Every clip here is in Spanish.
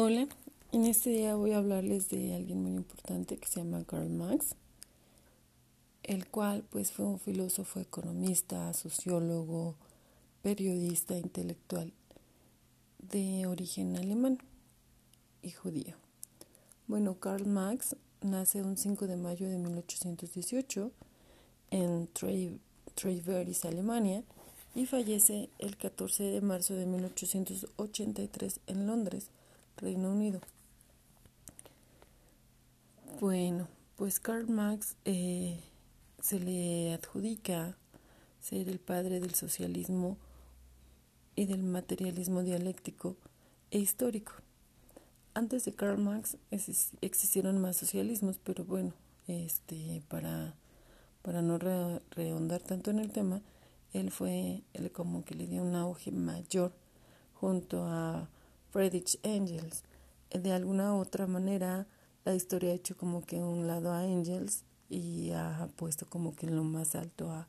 Hola, en este día voy a hablarles de alguien muy importante que se llama Karl Marx, el cual pues fue un filósofo, economista, sociólogo, periodista, intelectual de origen alemán y judío. Bueno, Karl Marx nace un 5 de mayo de 1818 en Treyveris, Alemania, y fallece el 14 de marzo de 1883 en Londres Reino Unido. Bueno, pues Karl Marx eh, se le adjudica ser el padre del socialismo y del materialismo dialéctico e histórico. Antes de Karl Marx existieron más socialismos, pero bueno, este, para, para no rehondar tanto en el tema, él fue el como que le dio un auge mayor junto a Friedrich Engels. De alguna u otra manera, la historia ha hecho como que un lado a Engels y ha puesto como que en lo más alto a,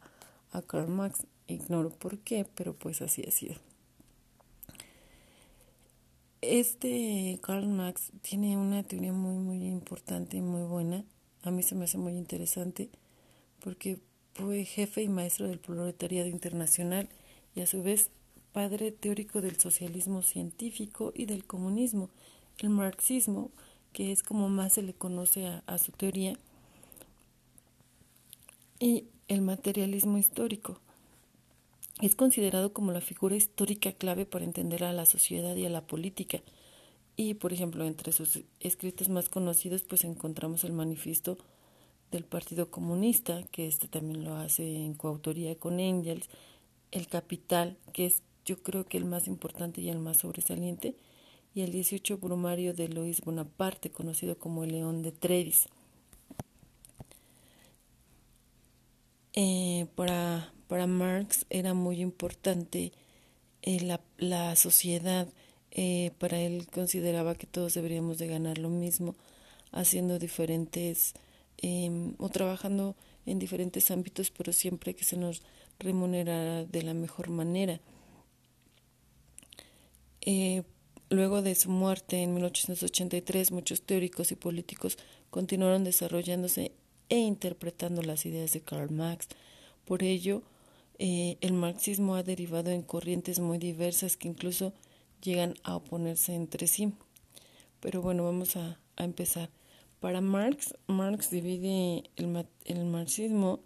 a Karl Marx. Ignoro por qué, pero pues así ha sido. Este Karl Marx tiene una teoría muy, muy importante y muy buena. A mí se me hace muy interesante porque fue jefe y maestro del proletariado internacional y a su vez padre teórico del socialismo científico y del comunismo. El marxismo, que es como más se le conoce a, su teoría, y el materialismo histórico. Es considerado como la figura histórica clave para entender a la sociedad y a la política. Y, por ejemplo, entre sus escritos más conocidos, pues encontramos el manifiesto del Partido Comunista, que este también lo hace en coautoría con Engels, El Capital, que es yo creo que el más importante y el más sobresaliente, y el 18 brumario de Luis Bonaparte, conocido como el León de Trevis. Eh, para, para Marx era muy importante eh, la, la, sociedad, eh, para él consideraba que todos deberíamos de ganar lo mismo, haciendo diferentes em, o trabajando en diferentes ámbitos, pero siempre que se nos remunerara de la mejor manera. Eh, luego de su muerte en 1883, muchos teóricos y políticos continuaron desarrollándose e interpretando las ideas de Karl Marx. Por ello, eh, el marxismo ha derivado en corrientes muy diversas que incluso llegan a oponerse entre sí. Pero bueno, vamos a, empezar. Para Marx, Marx divide el, el marxismo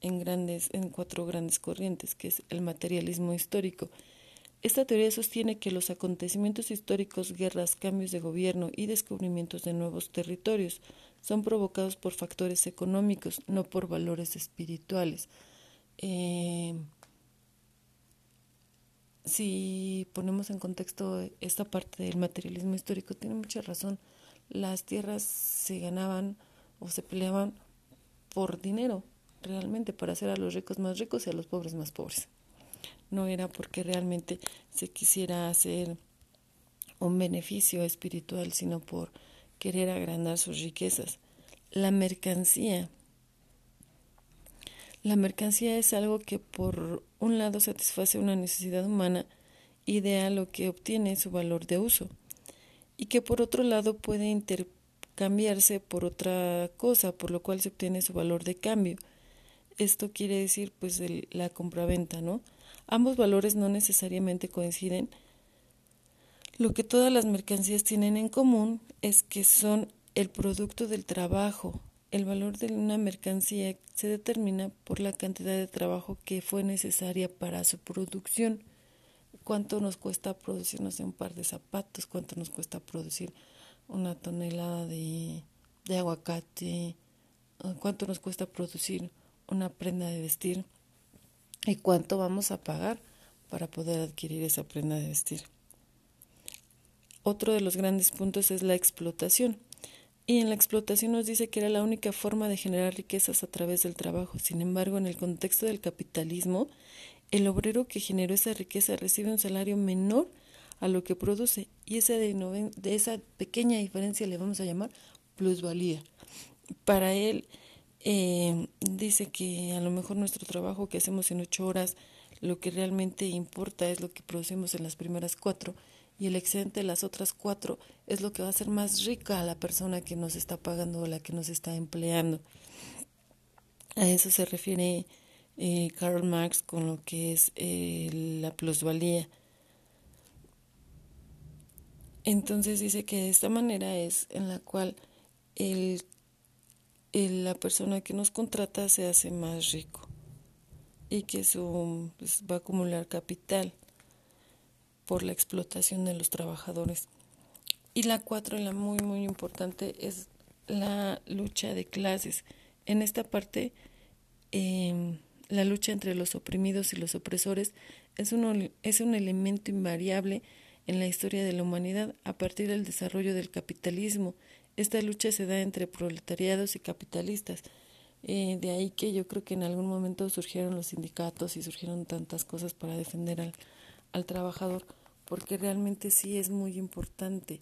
en, grandes, en cuatro grandes corrientes, que es el materialismo histórico, esta teoría sostiene que los acontecimientos históricos, guerras, cambios de gobierno y descubrimientos de nuevos territorios son provocados por factores económicos, no por valores espirituales. Eh, si ponemos en contexto esta parte del materialismo histórico, tiene mucha razón. Las tierras se ganaban o se peleaban por dinero, realmente, para hacer a los ricos más ricos y a los pobres más pobres no era porque realmente se quisiera hacer un beneficio espiritual, sino por querer agrandar sus riquezas. La mercancía. La mercancía es algo que por un lado satisface una necesidad humana y de lo que obtiene su valor de uso y que por otro lado puede intercambiarse por otra cosa, por lo cual se obtiene su valor de cambio. Esto quiere decir pues la compraventa, ¿no? Ambos valores no necesariamente coinciden. Lo que todas las mercancías tienen en común es que son el producto del trabajo. El valor de una mercancía se determina por la cantidad de trabajo que fue necesaria para su producción. ¿Cuánto nos cuesta producir, no sé, un par de zapatos? ¿Cuánto nos cuesta producir una tonelada de, de aguacate? ¿Cuánto nos cuesta producir una prenda de vestir? Y cuánto vamos a pagar para poder adquirir esa prenda de vestir. Otro de los grandes puntos es la explotación. Y en la explotación nos dice que era la única forma de generar riquezas a través del trabajo. Sin embargo, en el contexto del capitalismo, el obrero que generó esa riqueza recibe un salario menor a lo que produce y esa de, de esa pequeña diferencia le vamos a llamar plusvalía. Para él, eh, dice que a lo mejor nuestro trabajo que hacemos en ocho horas, lo que realmente importa es lo que producimos en las primeras cuatro y el excedente de las otras cuatro es lo que va a hacer más rica a la persona que nos está pagando o la que nos está empleando. A eso se refiere eh, Karl Marx con lo que es eh, la plusvalía. Entonces dice que de esta manera es en la cual el, la persona que nos contrata se hace más rico y que su, pues, va a acumular capital por la explotación de los trabajadores. Y la cuatro, la muy, muy importante, es la lucha de clases. En esta parte, em, la lucha entre los oprimidos y los opresores es un, es un elemento invariable en la historia de la humanidad a partir del desarrollo del capitalismo. Esta lucha se da entre proletariados y capitalistas. Eh, de ahí que yo creo que en algún momento surgieron los sindicatos y surgieron tantas cosas para defender al, al trabajador, porque realmente sí es muy importante.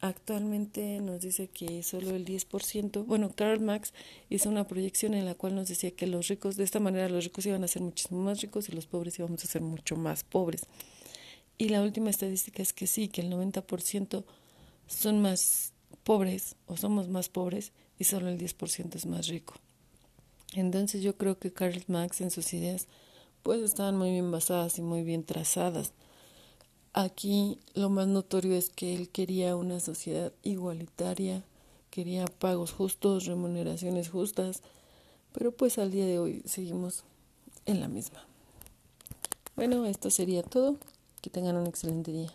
Actualmente nos dice que solo el 10%, bueno, Karl Marx hizo una proyección en la cual nos decía que los ricos, de esta manera los ricos iban a ser muchísimo más ricos y los pobres íbamos a ser mucho más pobres. Y la última estadística es que sí, que el 90% son más pobres o somos más pobres y solo el 10% es más rico. Entonces yo creo que Karl Marx en sus ideas pues estaban muy bien basadas y muy bien trazadas. Aquí lo más notorio es que él quería una sociedad igualitaria, quería pagos justos, remuneraciones justas, pero pues al día de hoy seguimos en la misma. Bueno, esto sería todo. Que tengan un excelente día.